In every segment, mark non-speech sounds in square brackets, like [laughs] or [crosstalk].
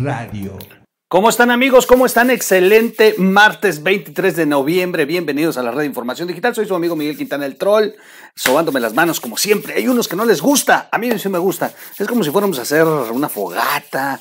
Radio. ¿Cómo están amigos? ¿Cómo están? Excelente martes 23 de noviembre. Bienvenidos a la red de información digital. Soy su amigo Miguel Quintana el Troll, sobándome las manos como siempre. Hay unos que no les gusta. A mí sí me gusta. Es como si fuéramos a hacer una fogata,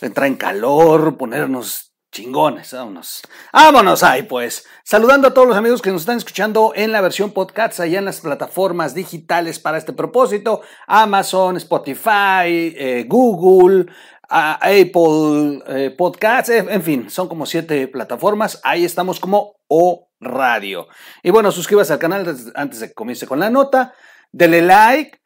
entrar en calor, ponernos Chingones, vámonos. Vámonos ahí, pues. Saludando a todos los amigos que nos están escuchando en la versión podcast, allá en las plataformas digitales para este propósito: Amazon, Spotify, eh, Google, Apple eh, Podcasts, en fin, son como siete plataformas. Ahí estamos como O Radio. Y bueno, suscríbase al canal antes de que comience con la nota. Dele like,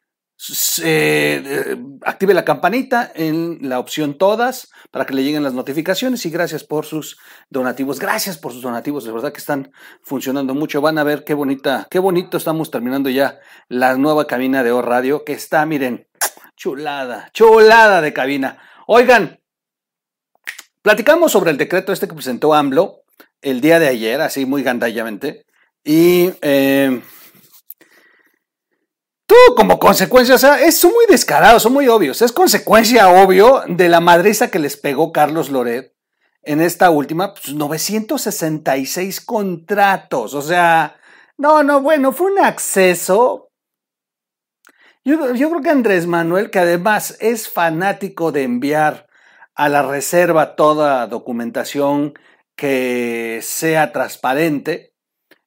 eh, active la campanita en la opción todas para que le lleguen las notificaciones y gracias por sus donativos. Gracias por sus donativos, de verdad que están funcionando mucho. Van a ver qué bonita, qué bonito estamos terminando ya la nueva cabina de O Radio que está, miren, chulada, chulada de cabina. Oigan, platicamos sobre el decreto este que presentó AMLO el día de ayer, así muy gandallamente, y eh, Tú, como consecuencia, o sea, es, son muy descarados, son muy obvios. Es consecuencia obvio de la madriza que les pegó Carlos Loret en esta última, pues 966 contratos. O sea, no, no, bueno, fue un acceso. Yo, creo que Andrés Manuel, que además es fanático de enviar a la reserva toda documentación que sea transparente,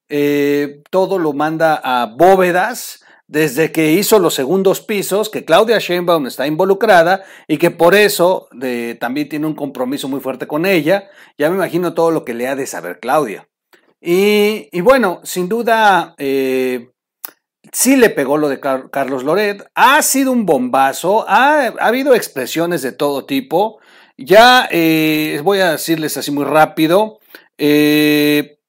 eh, todo lo manda a bóvedas desde que hizo los segundos pisos, que Claudia Sheinbaum está involucrada y que por eso también tiene un compromiso muy fuerte con ella. Ya me imagino todo lo que le ha de saber Claudia. Y, bueno, sin duda, eh, sí le pegó lo de Carlos Loret. Ha sido un bombazo, ha, habido expresiones de todo tipo. Ya eh, voy a decirles así muy rápido. Eh,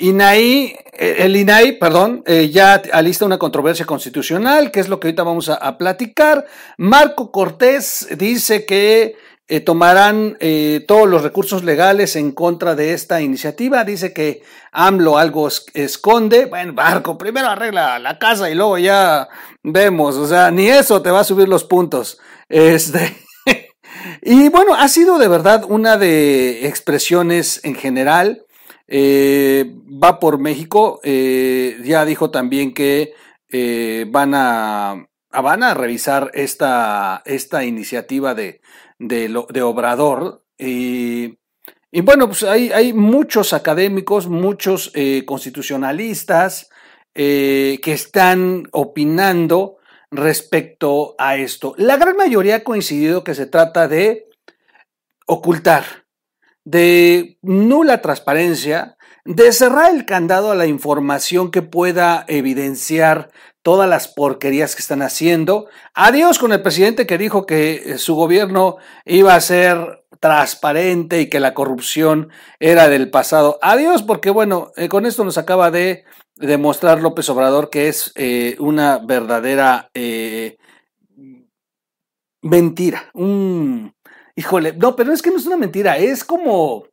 INAI, eh, el INAI, perdón, eh, ya alista una controversia constitucional, que es lo que ahorita vamos a, platicar. Marco Cortés dice que eh, tomarán todos los recursos legales en contra de esta iniciativa. Dice que AMLO algo esconde. Bueno, Marco, primero arregla la casa y luego ya vemos. O sea, ni eso te va a subir los puntos. Este. [laughs] y bueno, ha sido de verdad una de expresiones en general eh, va por México, eh, ya dijo también que eh, van, a, van a revisar esta, esta iniciativa de, de, Obrador. Y, y, bueno, pues hay, hay muchos académicos, muchos constitucionalistas que están opinando respecto a esto. La gran mayoría ha coincidido que se trata de ocultar de nula transparencia, de cerrar el candado a la información que pueda evidenciar todas las porquerías que están haciendo. Adiós con el presidente que dijo que eh, su gobierno iba a ser transparente y que la corrupción era del pasado. Adiós porque bueno, eh, con esto nos acaba de demostrar López Obrador que es eh, una verdadera mentira, un Híjole, no, pero es que no es una mentira, es como,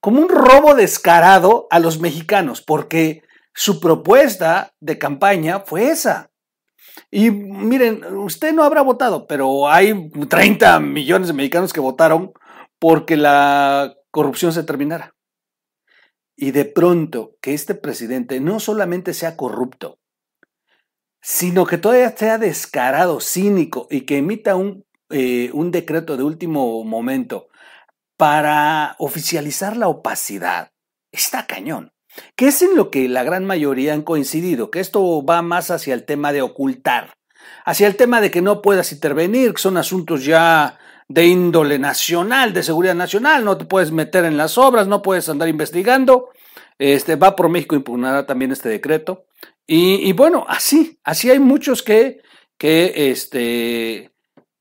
como un robo descarado a los mexicanos, porque su propuesta de campaña fue esa. Y miren, usted no habrá votado, pero hay 30 millones de mexicanos que votaron porque la corrupción se terminara. Y de pronto que este presidente no solamente sea corrupto, sino que todavía sea descarado, cínico y que emita un eh, un decreto de último momento para oficializar la opacidad, está cañón. Que es en lo que la gran mayoría han coincidido, que esto va más hacia el tema de ocultar, hacia el tema de que no puedas intervenir, que son asuntos ya de índole nacional, de seguridad nacional, no te puedes meter en las obras, no puedes andar investigando. Este, va por México impugnará también este decreto. Y, bueno, así, así hay muchos que, que este,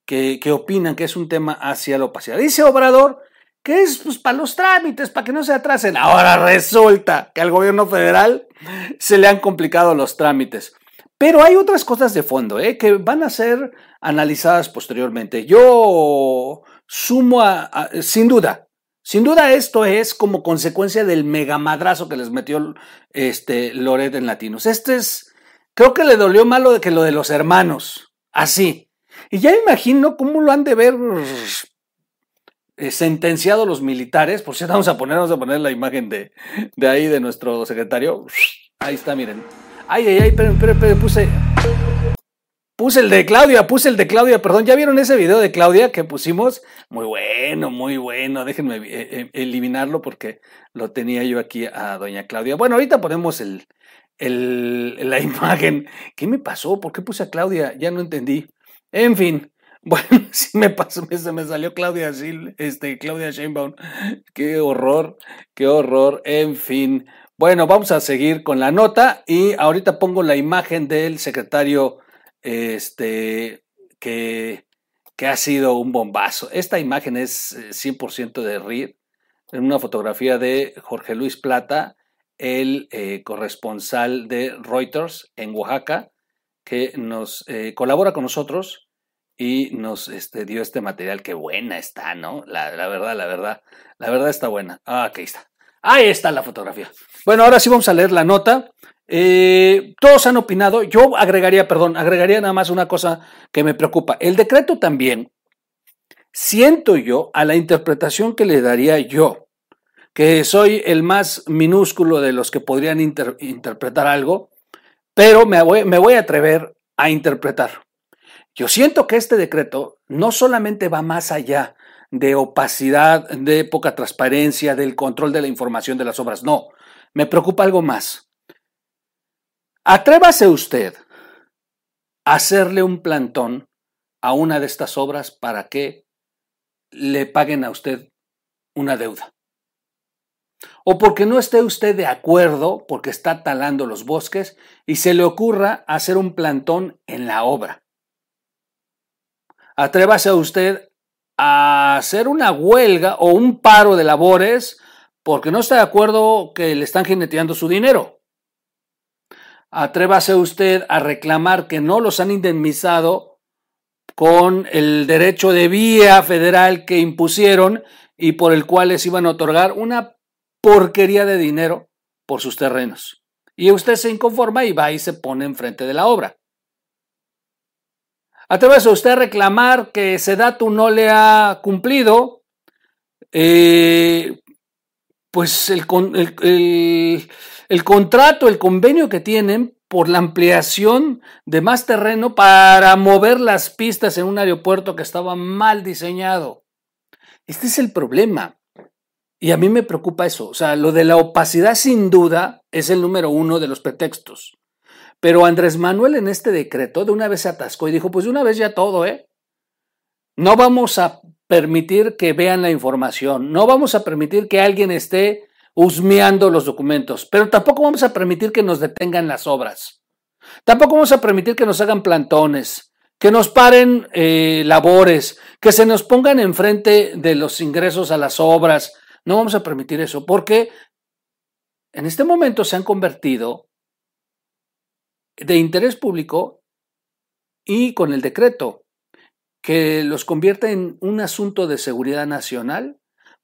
que, opinan que es un tema hacia la opacidad. Dice Obrador que es pues, para los trámites, para que no se atrasen. Ahora resulta que al gobierno federal se le han complicado los trámites. Pero hay otras cosas de fondo ¿eh? que van a ser analizadas posteriormente. Yo sumo a, sin duda, sin duda esto es como consecuencia del megamadrazo que les metió este Loret en Latinos. Este es, creo que le dolió más lo de que lo de los hermanos. Así. Y ya imagino cómo lo han de ver sentenciado los militares. Por cierto, vamos a poner, vamos a poner la imagen de, de ahí de nuestro secretario. Ahí está, miren. Ay, ay, ay, pero, pero puse. Puse el de Claudia, puse el de Claudia, perdón. ¿Ya vieron ese video de Claudia que pusimos? Muy bueno, muy bueno. Déjenme eh, eh, eliminarlo porque lo tenía yo aquí a doña Claudia. Bueno, ahorita ponemos el, el, la [laughs] imagen. ¿Qué me pasó? ¿Por qué puse a Claudia? Ya no entendí. En fin, bueno, [laughs] sí me pasó, se me salió Claudia este, Claudia Sheinbaum. Qué horror, qué horror. En fin. Bueno, vamos a seguir con la nota y ahorita pongo la imagen del secretario este, que, que ha sido un bombazo. Esta imagen es 100% eh, de Reed, en una fotografía de Jorge Luis Plata, el eh, corresponsal de Reuters en Oaxaca, que nos eh, colabora con nosotros y nos este, dio este material. Qué buena está, ¿no? La, la, verdad, la verdad, la verdad está buena. Ah, aquí está. Ahí está la fotografía. Bueno, ahora sí vamos a leer la nota. Eh, todos han opinado. Yo agregaría, perdón, agregaría nada más una cosa que me preocupa. El decreto también, siento yo, a la interpretación que le daría yo, que soy el más minúsculo de los que podrían interpretar algo, pero me voy, me voy a atrever a interpretar. Yo siento que este decreto no solamente va más allá de opacidad, de poca transparencia, del control de la información de las obras, no, me preocupa algo más. Atrévase usted a hacerle un plantón a una de estas obras para que le paguen a usted una deuda. O porque no esté usted de acuerdo, porque está talando los bosques y se le ocurra hacer un plantón en la obra. Atrévase usted a hacer una huelga o un paro de labores porque no está de acuerdo que le están jineteando su dinero. Atrévase usted a reclamar que no los han indemnizado con el derecho de vía federal que impusieron y por el cual les iban a otorgar una porquería de dinero por sus terrenos. Y usted se inconforma y va y se pone enfrente de la obra. Atrévase usted a reclamar que Sedatu no le ha cumplido eh, pues el, el, el contrato, el convenio que tienen por la ampliación de más terreno para mover las pistas en un aeropuerto que estaba mal diseñado. Este es el problema. Y a mí me preocupa eso. O sea, lo de la opacidad sin duda es el número uno de los pretextos. Pero Andrés Manuel en este decreto de una vez se atascó y dijo, pues de una vez ya todo, ¿eh? No vamos a permitir que vean la información, no vamos a permitir que alguien esté husmeando los documentos, pero tampoco vamos a permitir que nos detengan las obras. Tampoco vamos a permitir que nos hagan plantones, que nos paren eh, labores, que se nos pongan enfrente de los ingresos a las obras. No vamos a permitir eso, porque en este momento se han convertido de interés público y con el decreto que los convierte en un asunto de seguridad nacional,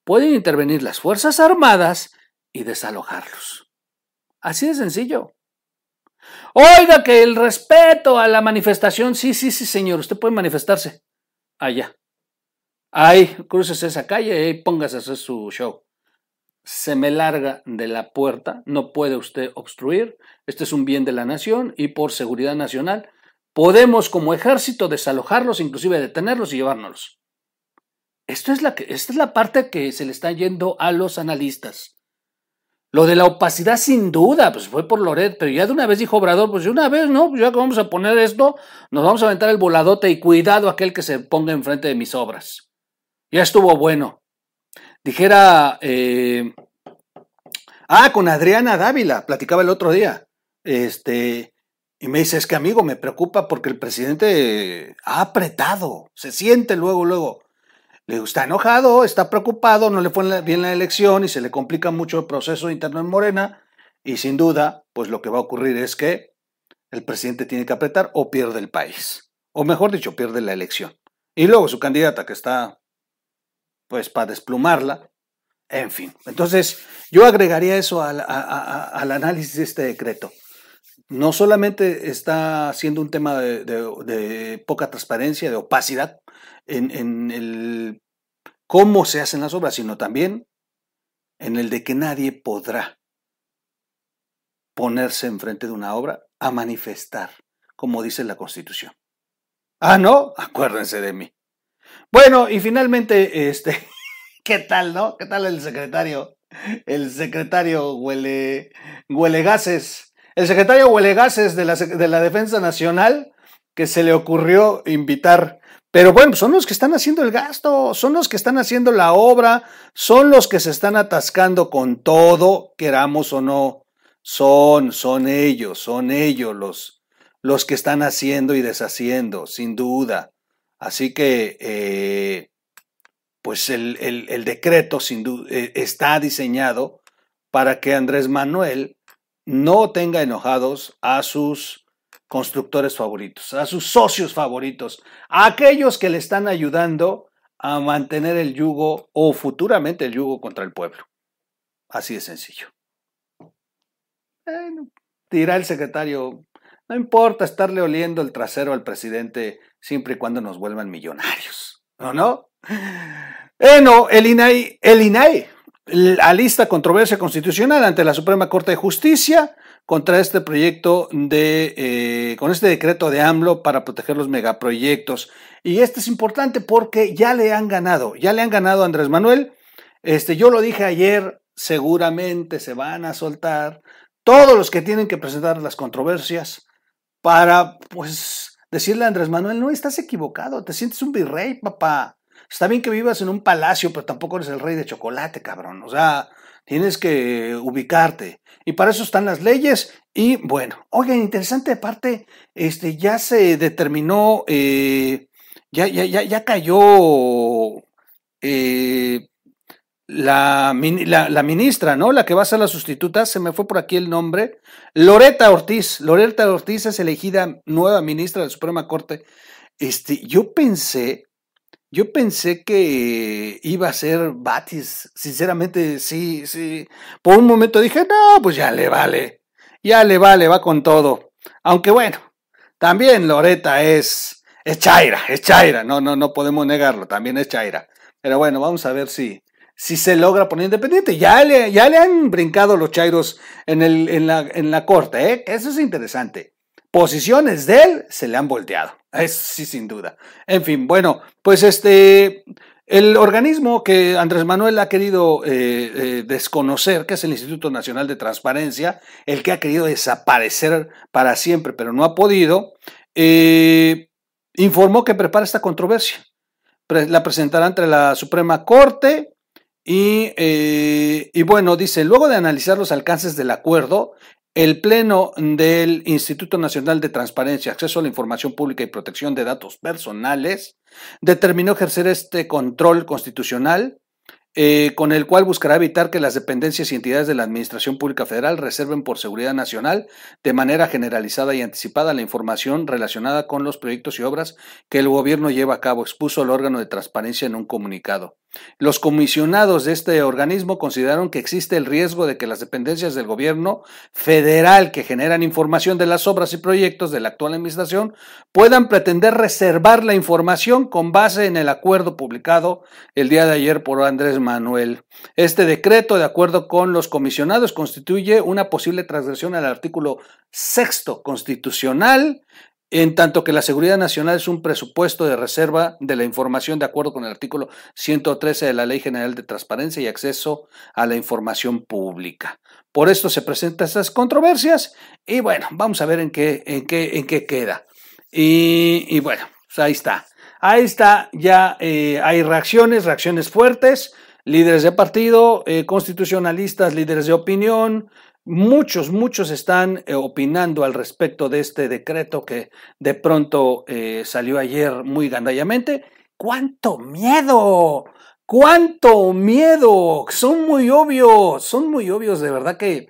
pueden intervenir las Fuerzas Armadas y desalojarlos. Así de sencillo. Oiga que el respeto a la manifestación, sí, sí, sí, señor, usted puede manifestarse allá. Ahí, cruces esa calle y póngase a hacer su show. Se me larga de la puerta, no puede usted obstruir. Este es un bien de la nación y por seguridad nacional podemos como ejército desalojarlos, inclusive detenerlos y llevárnoslos. Esto es la que, esta es la parte que se le está yendo a los analistas. Lo de la opacidad, sin duda, pues fue por Loret, pero ya de una vez dijo Obrador, pues de una vez, ¿no? Ya que vamos a poner esto, nos vamos a aventar el voladote y cuidado aquel que se ponga enfrente de mis obras. Ya estuvo bueno. Dijera, eh, ah, con Adriana Dávila, platicaba el otro día, este, y me dice, es que amigo, me preocupa porque el presidente ha apretado, se siente luego, luego. Le está enojado, está preocupado, no le fue bien la elección y se le complica mucho el proceso interno en Morena. Y sin duda, pues lo que va a ocurrir es que el presidente tiene que apretar o pierde el país. O mejor dicho, pierde la elección. Y luego su candidata que está, pues, para desplumarla. En fin, entonces yo agregaría eso al, análisis de este decreto. No solamente está siendo un tema de poca transparencia, de opacidad, en, el cómo se hacen las obras, sino también en el de que nadie podrá ponerse enfrente de una obra a manifestar, como dice la Constitución. Ah, no, acuérdense de mí. Bueno, y finalmente, este, [laughs] ¿qué tal, no? ¿Qué tal el secretario? El secretario huele, huele gases. El secretario huele gases de la, de la Defensa Nacional que se le ocurrió invitar. Pero bueno, son los que están haciendo el gasto, son los que están haciendo la obra, son los que se están atascando con todo, queramos o no. Son, son ellos, son ellos los, los que están haciendo y deshaciendo, sin duda. Así que, eh, pues el, decreto sin duda, eh, está diseñado para que Andrés Manuel no tenga enojados a sus constructores favoritos, a sus socios favoritos, a aquellos que le están ayudando a mantener el yugo o futuramente el yugo contra el pueblo. Así de sencillo. Bueno, dirá el secretario, no importa estarle oliendo el trasero al presidente siempre y cuando nos vuelvan millonarios, ¿no? no? Bueno, el INAI, el INAI alista controversia constitucional ante la Suprema Corte de Justicia contra este proyecto de, eh, con este decreto de AMLO para proteger los megaproyectos. Y este es importante porque ya le han ganado, ya le han ganado a Andrés Manuel. Este, yo lo dije ayer, seguramente se van a soltar todos los que tienen que presentar las controversias para, pues, decirle a Andrés Manuel, no, estás equivocado, te sientes un virrey, papá. Está bien que vivas en un palacio, pero tampoco eres el rey de chocolate, cabrón. O sea, tienes que ubicarte. Y para eso están las leyes. Y bueno, oigan, interesante parte, este, ya se determinó, eh, ya, ya, ya, ya cayó eh, la, la, ministra, ¿no? La que va a ser la sustituta, se me fue por aquí el nombre, Loreta Ortiz. Loreta Ortiz es elegida nueva ministra de la Suprema Corte. Este, yo pensé yo pensé que iba a ser Batis, sinceramente, sí, sí. Por un momento dije, no, pues ya le vale, ya le vale, va con todo. Aunque bueno, también Loreta es, es Chaira, es Chaira, no, no, no podemos negarlo, también es Chaira. Pero bueno, vamos a ver si, si se logra poner independiente. Ya le, ya le han brincado los Chairos en, el, en, la, en la corte, ¿eh? Eso es interesante posiciones de él se le han volteado. Es sí, sin duda. En fin, bueno, pues este, el organismo que Andrés Manuel ha querido eh, eh, desconocer, que es el Instituto Nacional de Transparencia, el que ha querido desaparecer para siempre, pero no ha podido, informó que prepara esta controversia. La presentará ante la Suprema Corte y, y, bueno, dice, luego de analizar los alcances del acuerdo, el Pleno del Instituto Nacional de Transparencia, Acceso a la Información Pública y Protección de Datos Personales determinó ejercer este control constitucional eh, con el cual buscará evitar que las dependencias y entidades de la Administración Pública Federal reserven por seguridad nacional de manera generalizada y anticipada la información relacionada con los proyectos y obras que el gobierno lleva a cabo, expuso el órgano de transparencia en un comunicado. Los comisionados de este organismo consideraron que existe el riesgo de que las dependencias del gobierno federal que generan información de las obras y proyectos de la actual administración puedan pretender reservar la información con base en el acuerdo publicado el día de ayer por Andrés Manuel. Este decreto, de acuerdo con los comisionados, constituye una posible transgresión al artículo sexto constitucional en tanto que la seguridad nacional es un presupuesto de reserva de la información de acuerdo con el artículo 113 de la Ley General de Transparencia y Acceso a la Información Pública. Por esto se presentan estas controversias y bueno, vamos a ver en qué, en qué, en qué queda. Y, bueno, pues ahí está. Ahí está, ya eh, hay reacciones, reacciones fuertes, líderes de partido, eh, constitucionalistas, líderes de opinión, Muchos, muchos están eh, opinando al respecto de este decreto que de pronto eh, salió ayer muy gandallamente. ¡Cuánto miedo! ¡Cuánto miedo! Son muy obvios, son muy obvios, de verdad que...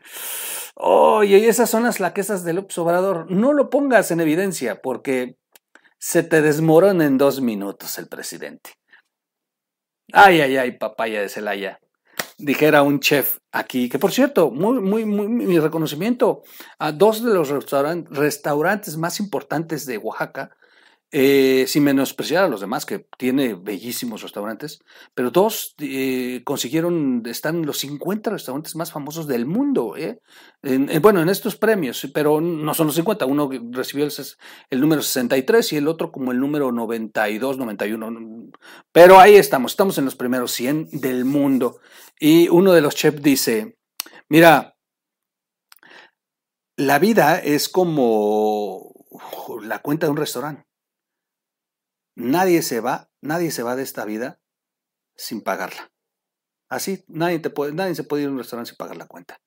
Oye, esas son las laquesas del Obrador. No lo pongas en evidencia porque se te desmorona en dos minutos el presidente. Ay, ay, ay, papaya de Celaya dijera un chef aquí, que por cierto, muy, muy, muy, mi reconocimiento a dos de los restaurantes más importantes de Oaxaca, eh, sin menospreciar a los demás, que tiene bellísimos restaurantes, pero dos eh, consiguieron, están los 50 restaurantes más famosos del mundo, ¿eh? bueno, en estos premios, pero no son los 50, uno recibió el, el, número 63 y el otro como el número 92, 91, pero ahí estamos, estamos en los primeros 100 del mundo. Y uno de los chefs dice, mira, la vida es como la cuenta de un restaurante Nadie se va, nadie se va de esta vida sin pagarla. Así, nadie, te puede, nadie se puede ir a un restaurante sin pagar la cuenta.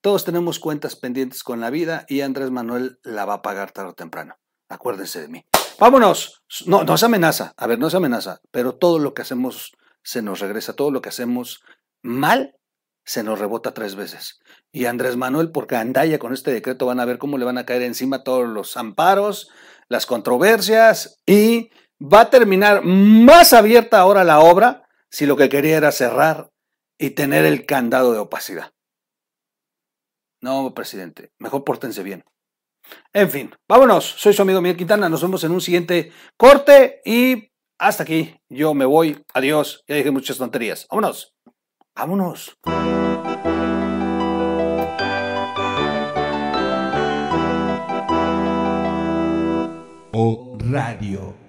Todos tenemos cuentas pendientes con la vida y Andrés Manuel la va a pagar tarde o temprano. Acuérdense de mí. Vámonos. No, no se amenaza. A ver, no se amenaza. Pero todo lo que hacemos se nos regresa. Todo lo que hacemos mal se nos rebota tres veces. Y Andrés Manuel, porque andalla con este decreto, van a ver cómo le van a caer encima todos los amparos, las controversias y va a terminar más abierta ahora la obra si lo que quería era cerrar y tener el candado de opacidad. No, presidente, mejor pórtense bien. En fin, vámonos. Soy su amigo Miguel Quintana. Nos vemos en un siguiente corte y hasta aquí. Yo me voy. Adiós. Ya dije muchas tonterías. Vámonos. Vámonos. O Radio.